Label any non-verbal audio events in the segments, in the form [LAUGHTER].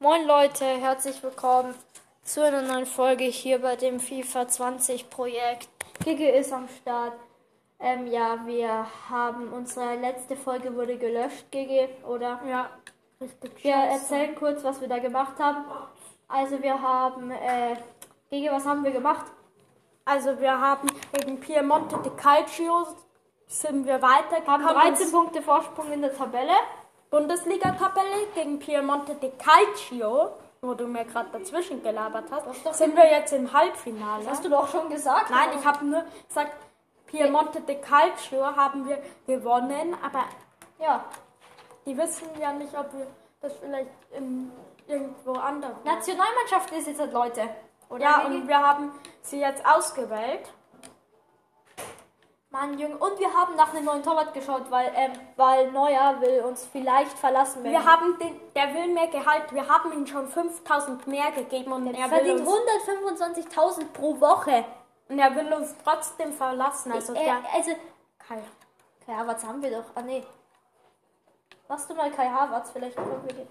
Moin Leute, herzlich willkommen zu einer neuen Folge hier bei dem FIFA 20 Projekt. Gigi ist am Start. Ähm, ja, wir haben unsere letzte Folge wurde gelöscht, Gigi, oder? Ja, richtig Wir erzählen kurz, was wir da gemacht haben. Also wir haben, äh, Gigi, was haben wir gemacht? Also wir haben gegen Piemonte di Calcio sind wir weitergekommen. Haben 13 Punkte Vorsprung in der Tabelle. Bundesliga-Tabelle gegen Piemonte di Calcio, wo du mir gerade dazwischen gelabert doch- hast, sind wir jetzt im Halbfinale. Hast du doch schon gesagt? Nein, ich habe nur gesagt, Piemonte di Calcio haben wir gewonnen, aber Ja. die wissen ja nicht, ob wir das vielleicht in, irgendwo anders. Nationalmannschaft ist jetzt halt Leute. Oder Ja, und wir haben sie jetzt ausgewählt. Mann, Junge. Und wir haben nach einem neuen Torwart geschaut, weil, ähm, weil Neuer will uns vielleicht verlassen. wenn- Wir haben den, der will mehr Gehalt. Wir haben ihm schon 5000 mehr gegeben und er, verdient uns, 125.000 pro Woche. und er will uns trotzdem verlassen. Also äh, der also, Kai. Kai Havertz haben wir doch. Ah, nee. Machst du mal Kai Havertz? Vielleicht können wir den.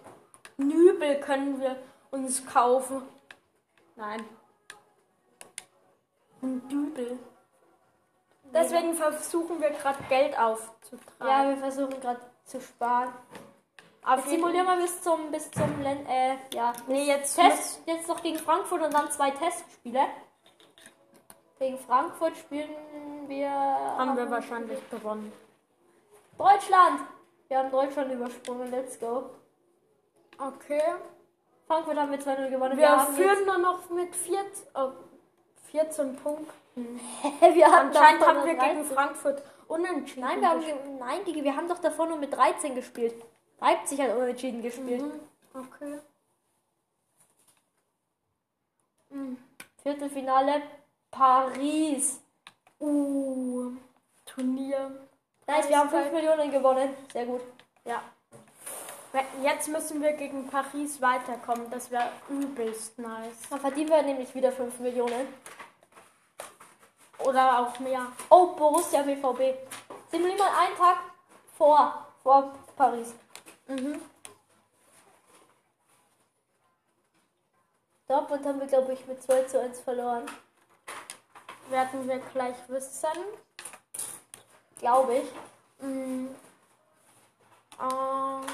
Nübel können wir uns kaufen. Nein. Ein Dübel. Deswegen versuchen wir gerade Geld Ja, aufzutreiben. wir versuchen gerade zu sparen. Auf Jetzt simulieren wir bis zum, bis zum, Len äh, ja. Nee, jetzt Test, jetzt noch gegen Frankfurt und dann zwei Testspiele. Gegen Frankfurt spielen wir. haben wir wahrscheinlich gewonnen. Deutschland! Wir haben Deutschland übersprungen, let's go. Okay. Frankfurt haben wir 2-0 gewonnen. Wir haben führen nur noch mit 14, oh, 14 Punkten. [LAUGHS] wir Anscheinend haben wir gegen 13. Frankfurt unentschieden. Nein, wir haben, ge- nein, Digi, wir haben doch davor nur mit 13 gespielt. Leipzig hat unentschieden gespielt. Mhm, Okay. Viertelfinale Paris. Uh, Turnier. Nice, wir haben 5 Geil. Millionen gewonnen. Sehr gut. Ja. Jetzt müssen wir gegen Paris weiterkommen. Das wäre übelst nice. Dann verdienen wir nämlich wieder 5 Millionen. Oder auch mehr. Oh, Borussia BVB. Simulieren mal einen Tag vor, vor Paris. Mhm. Dortmund haben wir, glaube ich, mit 2 zu 1 verloren. Werden wir gleich wissen. Glaube ich. Mhm. Äh,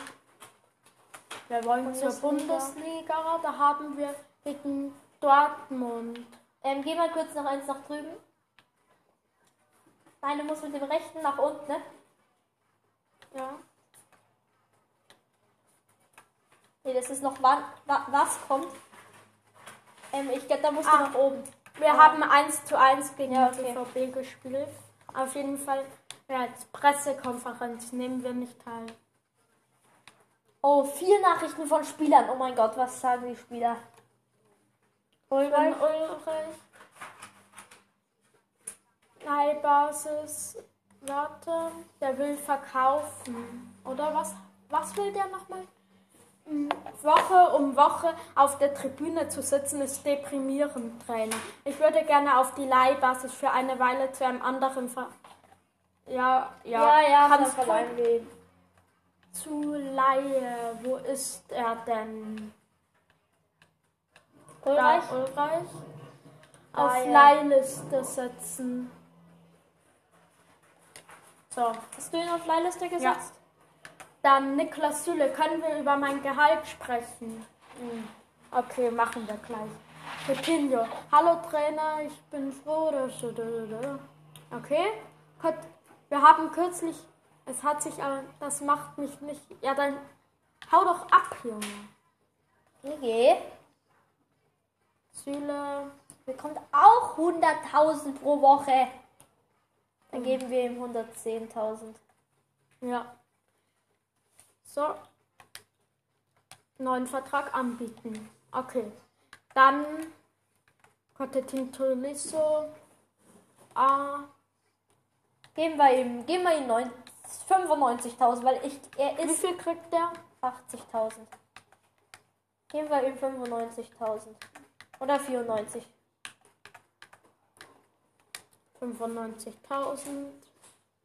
wir wollen zur Bundesliga. Bundesliga. Da haben wir gegen Dortmund. Ähm, geh mal kurz noch eins nach drüben. Nein, du musst mit dem rechten nach unten, ne? Ja. Nee, das ist noch wann, wa, was kommt. Ähm, ich glaube, da musst du Ah. nach oben. Wir Ah. haben 1 zu 1 gegen Ja, okay. BVB gespielt. Auf jeden Fall, ja, als Pressekonferenz nehmen wir nicht teil. Oh, vier Nachrichten von Spielern. Oh mein Gott, was sagen die Spieler? Von Ulreich? Leihbasis. Warte, der will verkaufen. Oder was, was will der nochmal? Woche um Woche auf der Tribüne zu sitzen, ist deprimierend, Trainer. Ich würde gerne auf die Leihbasis für eine Weile zu einem anderen Ver Ja, ja, ja, dann kannst du zu Leihe. Wo ist er denn? Ulreich? Da, Ulreich. Auf ja. Leihliste setzen. So, Hast du ihn auf Leihliste gesetzt? dann Niklas Süle. Können wir über mein Gehalt sprechen? Hm. Okay, machen wir gleich. Coutinho. Hallo Trainer, ich bin froh, dass du... Okay. Gut. Wir haben kürzlich... Es hat sich aber... Das macht mich nicht... Ja, dann hau doch ab, Junge. GG. Süle... Bekommt auch 100.000 pro Woche. Dann geben wir ihm 110.000. Ja. So. Neuen Vertrag anbieten. Okay. Dann Cotetin Tolisso. Ah, Geben wir ihm, geben wir ihm 9 95.000, weil ich, er wie ist viel kriegt der? 80.000. Geben wir ihm 95.000. Oder 94. 95.000.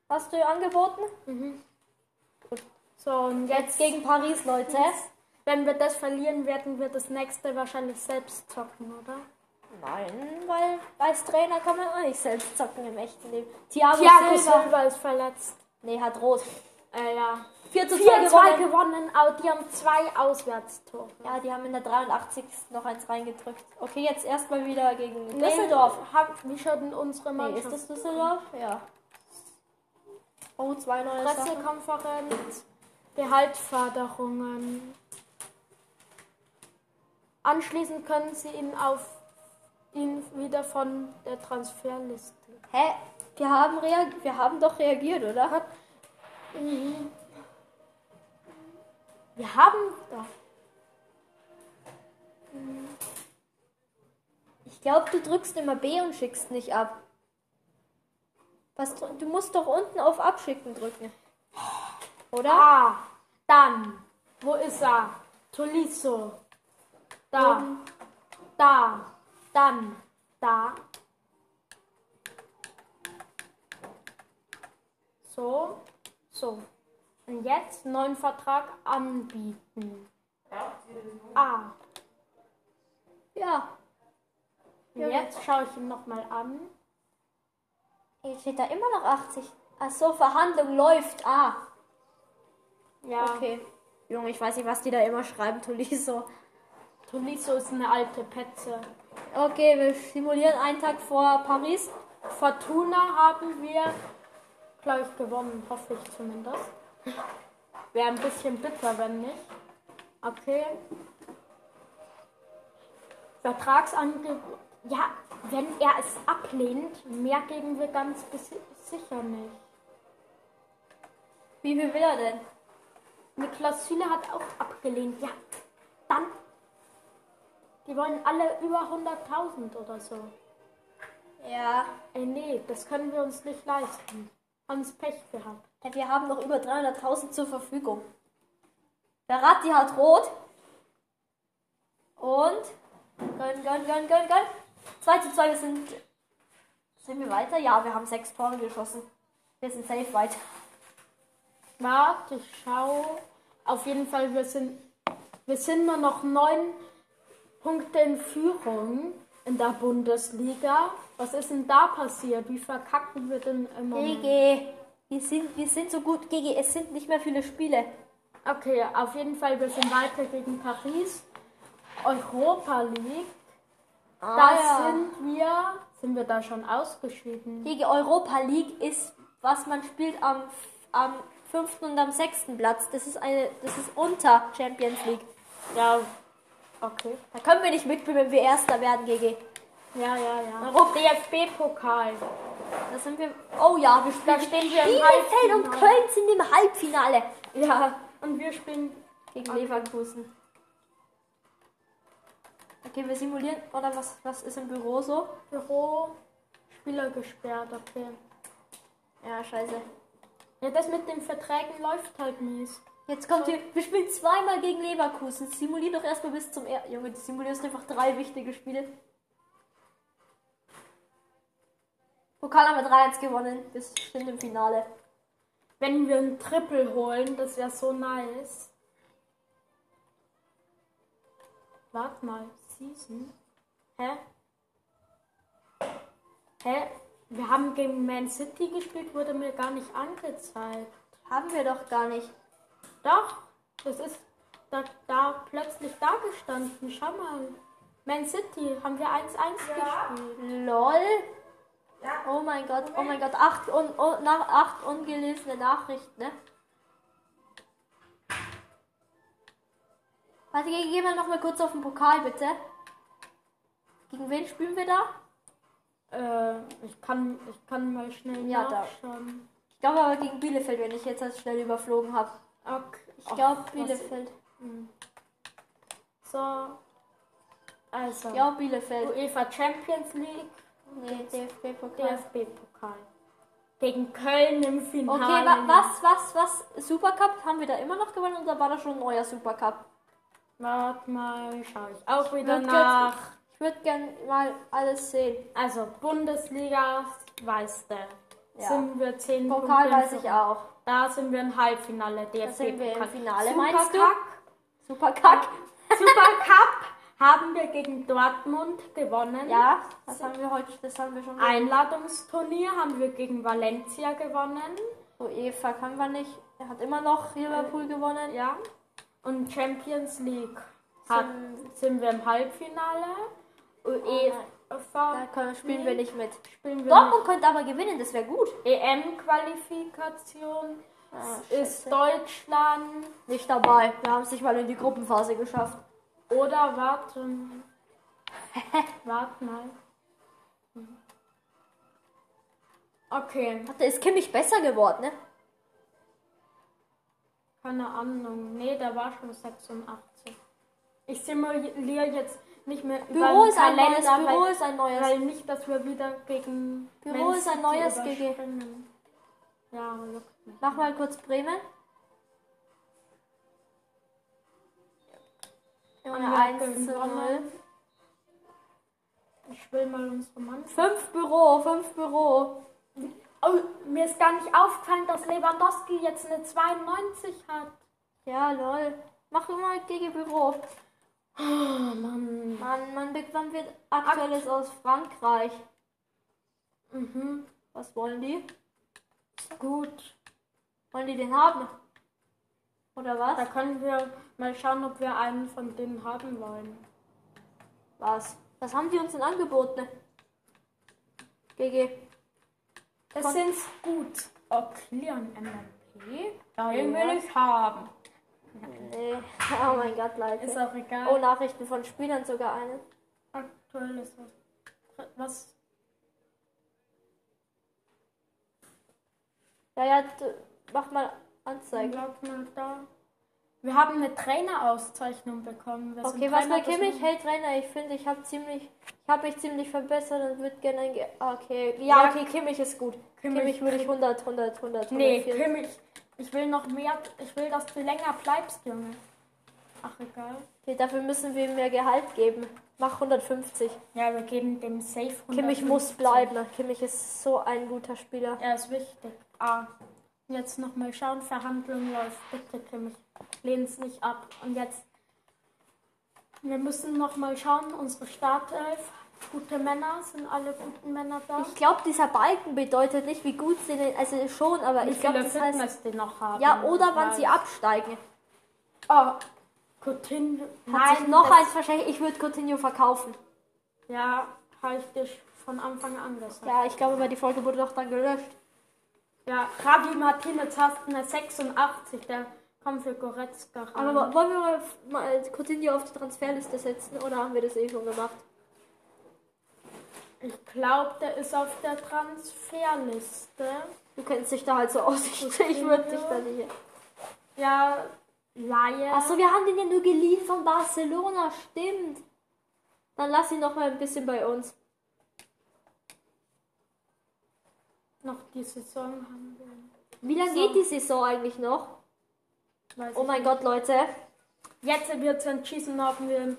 Hast du angeboten? Mhm. So, und Jetzt jetzt gegen Paris, Leute. wenn wir das verlieren, werden wir das nächste wahrscheinlich selbst zocken, oder? Nein, weil als Trainer kann man auch nicht selbst zocken im echten Leben. Thiago, Thiago Silva. Silva ist verletzt. Nee, hat rot. Äh, ja. 4 zu 2 4-2 gewonnen. gewonnen, au- die haben zwei Auswärtstore. Ja, die haben in der 83. noch eins reingedrückt. Okay, jetzt erstmal wieder gegen Düsseldorf. Nee, hab, wie schaut denn unsere Nee, Mannschaft? ist das Düsseldorf? Ja. Oh, zwei neue Sachen. Pressekonferenz, Gehaltsforderungen. Anschließend können Sie ihn auf ihn wieder von der Transferliste. Hä? Wir haben, reag wir haben doch reagiert, oder? Wir haben doch. Ich glaube, du drückst immer B und schickst nicht ab. Was, du musst doch unten auf Abschicken drücken. Oder? Ah, dann. Wo ist er? Tolisso. Da. Oben. Da. Dann. Da. So. So. Und jetzt neuen Vertrag anbieten. Ah. Ja. Und jetzt schaue ich ihn nochmal an. Hier steht da immer noch 80. Ach so, Verhandlung läuft. Ah. Ja. Okay. Junge, ich weiß nicht, was die da immer schreiben, Tolisso. Tolisso ist eine alte Petze. Okay, wir simulieren einen Tag vor Paris. Fortuna haben wir, glaube ich, gewonnen. Hoffe ich zumindest. Wäre ein bisschen bitter, wenn nicht. Okay. Vertragsangebot. Ja, wenn er es ablehnt, mehr geben wir ganz sicher nicht. Wie viel will er denn? Niklas Süle hat auch abgelehnt. Ja, dann. Die wollen alle über 100.000 oder so. Ja. Ey, nee, das können wir uns nicht leisten. Haben's Pech gehabt. Hey, Wir haben noch über 300.000 zur Verfügung. Verratti hat rot. Und. Gönn, gönn, gönn, gönn, gönn. 2 zu 2, wir sind. Sind wir weiter? Ja, wir haben sechs Tore geschossen. Wir sind safe weiter. Warte, ich schau. Auf jeden Fall, wir sind, wir sind nur noch neun Punkte in Führung in der Bundesliga. Was ist denn da passiert? Wie verkacken wir denn im Moment? GG. Wir sind, wir sind so gut. GG, es sind nicht mehr viele Spiele. Okay, auf jeden Fall, wir sind weiter gegen Paris. Europa League. Ah, Da ja. sind wir. Sind wir da schon ausgeschieden? GG Europa League ist, was man spielt am, am fünften und am sechsten Platz. Das ist eine, das ist unter Champions League. Ja. Okay. Da können wir nicht mitspielen, wenn wir Erster werden, GG. Ja, ja, ja. Europa. DFB-Pokal. Da sind wir. Oh ja, wir spielen. Da stehen wir im Bielefeld und Halbfinale. Köln sind im Halbfinale. Ja. Und wir spielen Gegen Leverkusen. Okay, wir simulieren. Oder was, was ist im Büro so? Büro. Spieler gesperrt, okay. Ja, scheiße. Ja, das mit den Verträgen läuft halt mies. Jetzt kommt hier. Wir spielen zweimal gegen Leverkusen. Simulier doch erstmal bis zum. Er Junge, du simulierst einfach drei wichtige Spiele. Pokal haben wir 3-1 gewonnen. Wir sind im Finale. Wenn wir ein Triple holen, das wäre so nice. Warte mal, Season? Hä? Hä? Wir haben gegen Man City gespielt, wurde mir gar nicht angezeigt. Haben wir doch gar nicht. Doch, das ist da, da plötzlich da gestanden. Schau mal. Man City haben wir 1-1 gespielt. LOL. Oh mein Gott, oh mein Gott. Acht, un, un, nach, acht ungelesene Nachrichten, ne? Warte, geh, geh mal noch mal kurz auf den Pokal, bitte. Gegen wen spielen wir da? Äh, ich kann, ich kann mal schnell Ja, da. nachschauen. Ich glaube aber gegen Bielefeld, wenn ich jetzt das schnell überflogen habe. Okay. Ich glaube Bielefeld. So. Also. Ja, Bielefeld. UEFA Champions League, Nee, DFB-Pokal. DFB-Pokal. Gegen Köln im Finale. Okay, wa was, was, was? Supercup haben wir da immer noch gewonnen oder war das schon ein neuer Supercup? Warte mal, schau ich auch wieder Wird nach. Ich würde gern mal alles sehen. Also, Bundesliga, weißt du. Ja. Sind wir 10 Pokal weiß ich auch. Da sind wir im Halbfinale. DFB sind wir im. Finale, Supercup meinst du? Super Kack. [LAUGHS] Supercup haben wir gegen Dortmund gewonnen. Ja, das haben wir heute, das haben wir schon. Einladungsturnier haben wir gegen Valencia gewonnen. UEFA kann wir nicht. Er hat immer noch Liverpool gewonnen. Ja. Und Champions League hat, sind wir im Halbfinale. UEFA Da können, spielen wir nicht mit. spielen wir Dortmund könnte aber gewinnen, das wäre gut. EM-Qualifikation Ah, ist Deutschland Nicht dabei. Wir haben es nicht mal in die Gruppenphase geschafft. oder warte. [LAUGHS] warte mal. Okay, Da ist Kimmich besser geworden, ne? keine Ahnung. Nee, der war schon 86. Ich simuliere jetzt nicht mehr Büro ist ein neues, Büro weil, ist ein neues. weil nicht, dass wir wieder gegen Büro Man ist ein neues GG. Ja, juckt mich. Mach mal kurz Bremen. Haben wir 1 zu 0. gewonnen? Ich will mal unsere Mannschaft. 5 Büro, 5 Büro. Oh, mir ist gar nicht aufgefallen, dass Lewandowski jetzt eine 92 hat. Ja, lol. Mach mal gegen Büro. Oh Mann. Mann, man bekommt wird aktuelles aus Frankreich. Mhm. Was wollen die? Gut. Wollen die den haben? Oder Da was? können wir mal schauen, ob wir einen von denen haben wollen. Was? Was haben die uns denn angeboten? GG. Das Von- sind gut. MLP. Ja, den will ich haben. Nee. [LAUGHS] Oh mein Gott, Leute. Ist auch egal. Oh, Nachrichten von Spielern sogar eine. Aktuell ist was. Was? Ja, ja, mach mal Anzeigen. Sag mal da. Wir haben eine Trainerauszeichnung bekommen. Wir Okay, was bei Kimmich? Hey Trainer, ich finde, ich habe ziemlich, ich habe mich ziemlich verbessert und würde gerne ein, Ge okay, ja, Ja. okay, Kimmich ist gut. Kimmich- Kimmich, würde ich 100, 100, 100, 100 Nee, Kimmich. Ich will noch mehr. Ich will, dass du länger bleibst, Junge. Ach, egal. Okay, dafür müssen wir ihm mehr Gehalt geben. Mach 150. Ja, wir geben dem Safe 150. Kimmich muss bleiben. Kimmich ist so ein guter Spieler. Er ist wichtig. Ah. Jetzt nochmal schauen. Verhandlung läuft. Bitte, Kimmich. Lehn's nicht ab. Und jetzt. Wir müssen nochmal schauen. Unsere Startelf. Gute Männer. Sind alle guten Männer da? Ich glaube, dieser Balken bedeutet nicht, wie gut sie den, also schon, aber Wie ich glaube, das heißt, Fitness die noch haben. ja, oder wann Weil- sie absteigen. Oh. Coutinho. Hat sich noch eins wahrscheinlich, ich würde Coutinho verkaufen. Ja, habe ich dir von Anfang an gesagt. Ja, ich glaube, aber die Folge wurde doch dann gelöscht. Ja, Rabi Martinez hast eine 86, der kommt für Goretzka rein. Aber wollen wir mal Coutinho auf die Transferliste setzen oder haben wir das eh schon gemacht? Ich glaube, der ist auf der Transferliste. Du kennst dich da halt so aus. Ich, ich [LAUGHS] würde dich da nicht. Ja, Laie. Achso, wir haben den ja nur geliehen von Barcelona, stimmt. Dann lass ihn noch mal ein bisschen bei uns. Noch die Saison haben wir. Wie lange So. geht die Saison eigentlich noch? Weiß Oh mein nicht. Gott, Leute. Jetzt wird es entschieden, ob wir im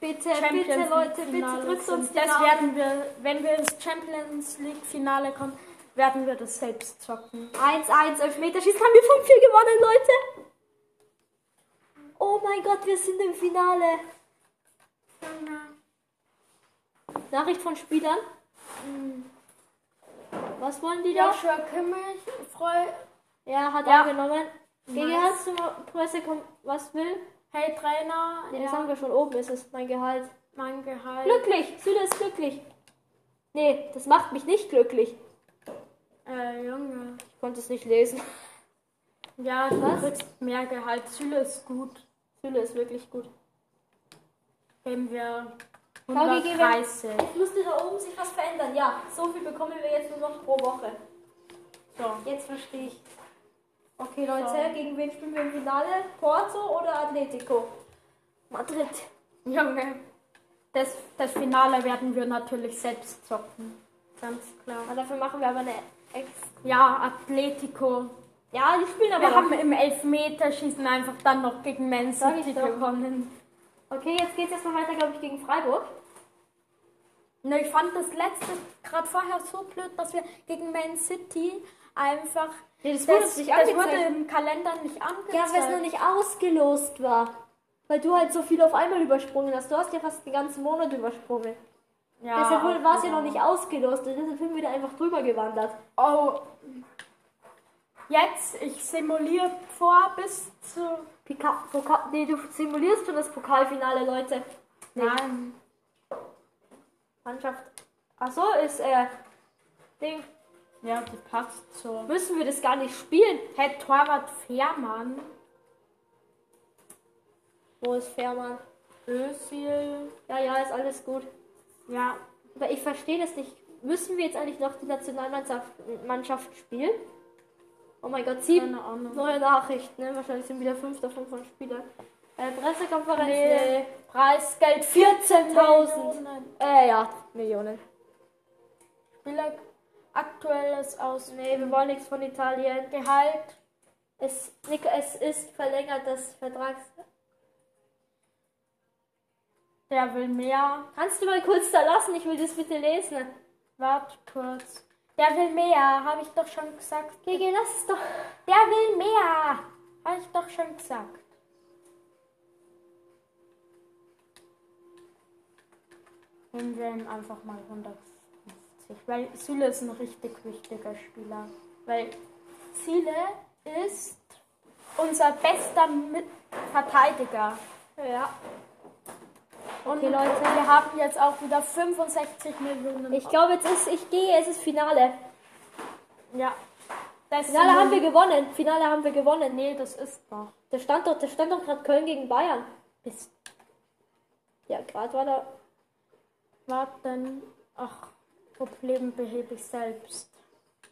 Bitte, Champions bitte, Leute, bitte drückt uns die Das Daumen. werden wir, wenn wir ins Champions League Finale kommen, werden wir das selbst zocken. 1-1, Elfmeterschießen haben wir 5-4 gewonnen, Leute. Oh mein Gott, wir sind im Finale. Nachricht von Spielern. Was wollen die da? Joshua Kimmich, freu. Ja, hat Ja. er genommen. Gegen Nice. hast du Presse was will? Hey Trainer, Nee, das ja, haben wir schon oben, ist es mein Gehalt. mein Gehalt. Glücklich, Süle ist glücklich. Nee, das macht mich nicht glücklich. Äh, Junge. Ich konnte es nicht lesen. Ja, du Was? kriegst mehr Gehalt. Süle ist gut. Süle ist wirklich gut. Geben wir Claudi, gehen wir- 130. Jetzt müsste da oben sich was verändern. Ja, so viel bekommen wir jetzt nur noch pro Woche. So. Jetzt verstehe ich. Okay, Leute, So. gegen wen spielen wir im Finale? Porto oder Atletico? Madrid. Junge. Das, das Finale werden wir natürlich selbst zocken. Ganz klar. Aber dafür machen wir aber eine Ex. Ja, Atletico. Ja, die spielen aber Wir haben im Elfmeterschießen einfach dann noch gegen Man City gewonnen. Okay, jetzt geht's erstmal weiter, glaube ich, gegen Freiburg. Ne, ich fand das letzte gerade vorher so blöd, dass wir gegen Man City einfach. Nee, das wurde uns nicht das wurde im Kalender nicht angezeigt. Ja, weil es noch nicht ausgelost war. Weil du halt so viel auf einmal übersprungen hast. Du hast ja fast den ganzen Monat übersprungen. Ja, deshalb war es ja noch nicht ausgelost. Und deshalb sind wir da einfach drüber gewandert. Oh. Jetzt, ich simuliere vor bis zu. Pika Pokal nee, du simulierst schon das Pokalfinale, Leute. Nein. Mannschaft. Achso, ist äh. Ding. Ja, die passt so. Müssen wir das gar nicht spielen? Herr Torwart Fährmann. Wo ist Fährmann? Özil. Ja, ja, ist alles gut. Ja. Aber ich verstehe das nicht. Müssen wir jetzt eigentlich noch die Nationalmannschaft Mannschaft spielen? Oh mein Gott, sieben neue Nachrichten. Ne? Wahrscheinlich sind wieder fünf davon von Spielern. Äh, Pressekonferenz. Nee. Nee. Preisgeld 14.000. Millionen. Äh, ja, Millionen. Spieler aktuelles aus Nee, wir wollen nichts von Italien. Gehalt. Es, es ist verlängert das Vertrags. Der will mehr. Kannst du mal kurz da lassen? Ich will das bitte lesen. Wart kurz. Der will mehr, habe ich doch schon gesagt. Gigi, lass es doch. Der will mehr, habe ich doch schon gesagt. Ihm einfach mal 150. Weil Süle ist ein richtig wichtiger Spieler. Weil Süle ist unser bester Mit Verteidiger. Ja. Und Okay, Leute. wir haben jetzt auch wieder 65 Millionen. Ich glaube, jetzt ist, ich gehe, es ist Finale. ja. Das Finale haben wir gewonnen. Finale haben wir gewonnen. Nee, das ist noch. Da stand doch, da stand doch gerade Köln gegen Bayern. Bis Ja, gerade war da. warten. Ach, Problem behebe ich selbst.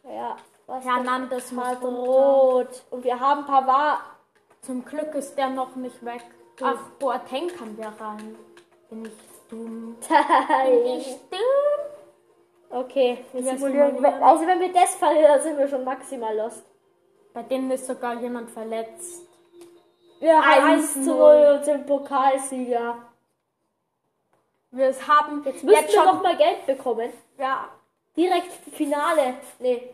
Ja, was Hernandez runter. rot. Und wir haben Pavard. Zum Glück ist der noch nicht weg. Ach, Boateng kann der rein. Bin ich dumm. Bin ich dumm? okay, wir Wir simulieren. Also wenn wir das verlieren, dann sind wir schon maximal lost. Bei denen ist sogar jemand verletzt. Wir haben 1 1 zu zu 0 und sind Pokalsieger. Wir haben Jetzt müssen jetzt wir schon. noch mal Geld bekommen. Ja, Direkt Finale. Nee.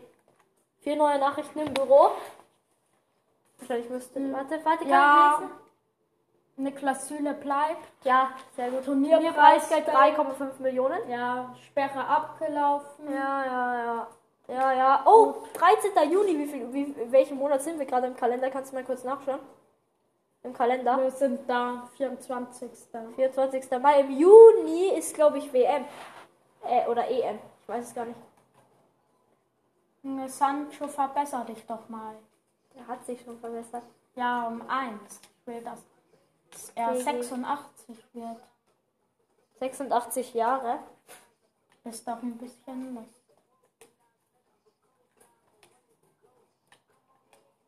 Vier neue Nachrichten im Büro. Wahrscheinlich müsste. Warte, warte, kann Ja. ich lesen? Niklas Süle bleibt. Ja, sehr gut. Turnierpreisgeld 3,5 Millionen. Ja, Sperre abgelaufen. Ja, ja, ja. Ja, ja. Oh, 13. Juni. Wie viel, wie, welchen Monat sind wir gerade im Kalender? Kannst du mal kurz nachschauen? Im Kalender. Wir sind da, 24. 24. Mai. Im Juni ist, glaube ich, WM. Äh, oder EM. Ich weiß es gar nicht. Sancho, verbessere dich doch mal. Der hat sich schon verbessert. Ja, um eins. Ich will, dass er Okay. 86 wird. 86 Jahre. Ist doch ein bisschen Lust.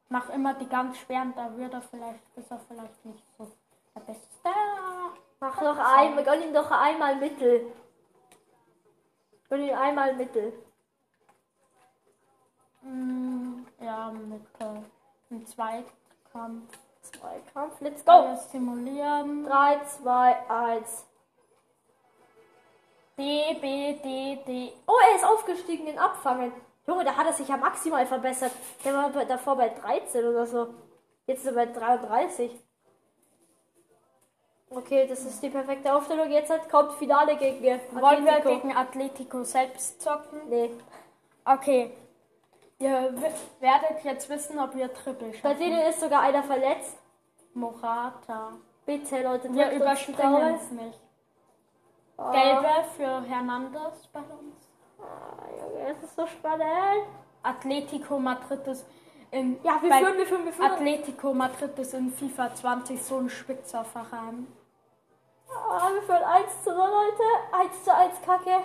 Mach immer die ganz schweren, da wird er vielleicht, ist er vielleicht nicht so der Beste. Mach doch einmal, gönn ihm doch einmal Mittel. Gönn ihm einmal Mittel. Mm, ja, mit äh, dem Zweikampf. Zweikampf, let's Go. go. simulieren. 3, 2, 1. D, B, D, D. Oh, er ist aufgestiegen in Abfangen. Junge, da hat er sich ja maximal verbessert. Der war bei, davor bei 13 oder so. Jetzt ist er bei 33. Okay, das ist die perfekte Aufstellung. Jetzt halt kommt Finale gegen Wollen wir Atletico. gegen Atletico selbst zocken? Nee. Okay. Ihr werdet jetzt wissen, ob wir Triple Bei schaffen. denen ist sogar einer verletzt. Morata. Bitte, Leute, Wir überspringen es nicht. Oh. Gelbe für Hernandez bei uns. Junge, es ist so spannend. Atletico Madrid ist in Ja, wir führen, wir führen, wir führen. Atletico Madrid ist in FIFA 20 so ein spitzer Verein. Ah, wir führen 1 zu 0, Leute. 1 zu 1, Kacke.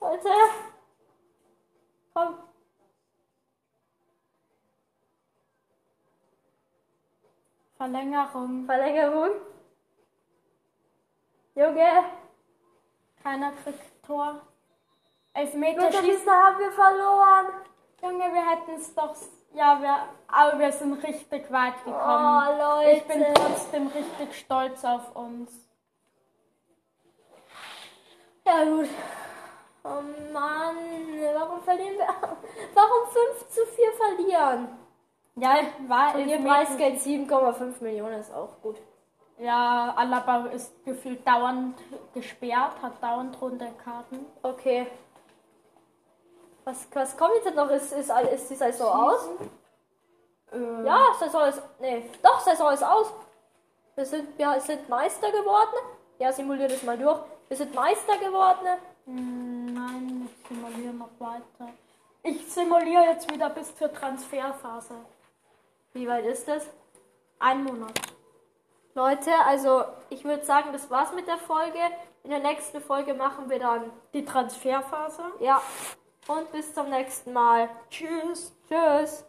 Leute. Komm. Verlängerung. Verlängerung. Junge. Keiner kriegt Tor. Mit Elfmeter der schießt. Schießer haben wir verloren. Junge, wir hätten es doch. Ja, wir, aber wir sind richtig weit gekommen. Oh, Leute. ich bin trotzdem richtig stolz auf uns. Ja, gut. Oh Mann, warum verlieren wir? [LAUGHS] Warum 5 zu 4 verlieren? Ja, war Turnierpreisgeld 7,5 Millionen ist auch gut. Ja, Alaba ist gefühlt dauernd gesperrt, hat dauernd runde Karten. Okay. Was, was kommt jetzt noch? Ist, ist, ist die Saison aus? Äh, Ja, Saison ist. Nee, doch, Saison ist aus. Wir sind, wir sind Meister geworden. Ja, simulier das mal durch. Wir sind Meister geworden. mm, Nein, ich simuliere noch weiter. Ich simuliere jetzt wieder bis zur Transferphase. Wie weit ist das? Ein Monat. Leute, also ich würde sagen, das war's mit der Folge. In der nächsten Folge machen wir dann. Die Transferphase. Ja. Und bis zum nächsten Mal. Tschüss. Tschüss.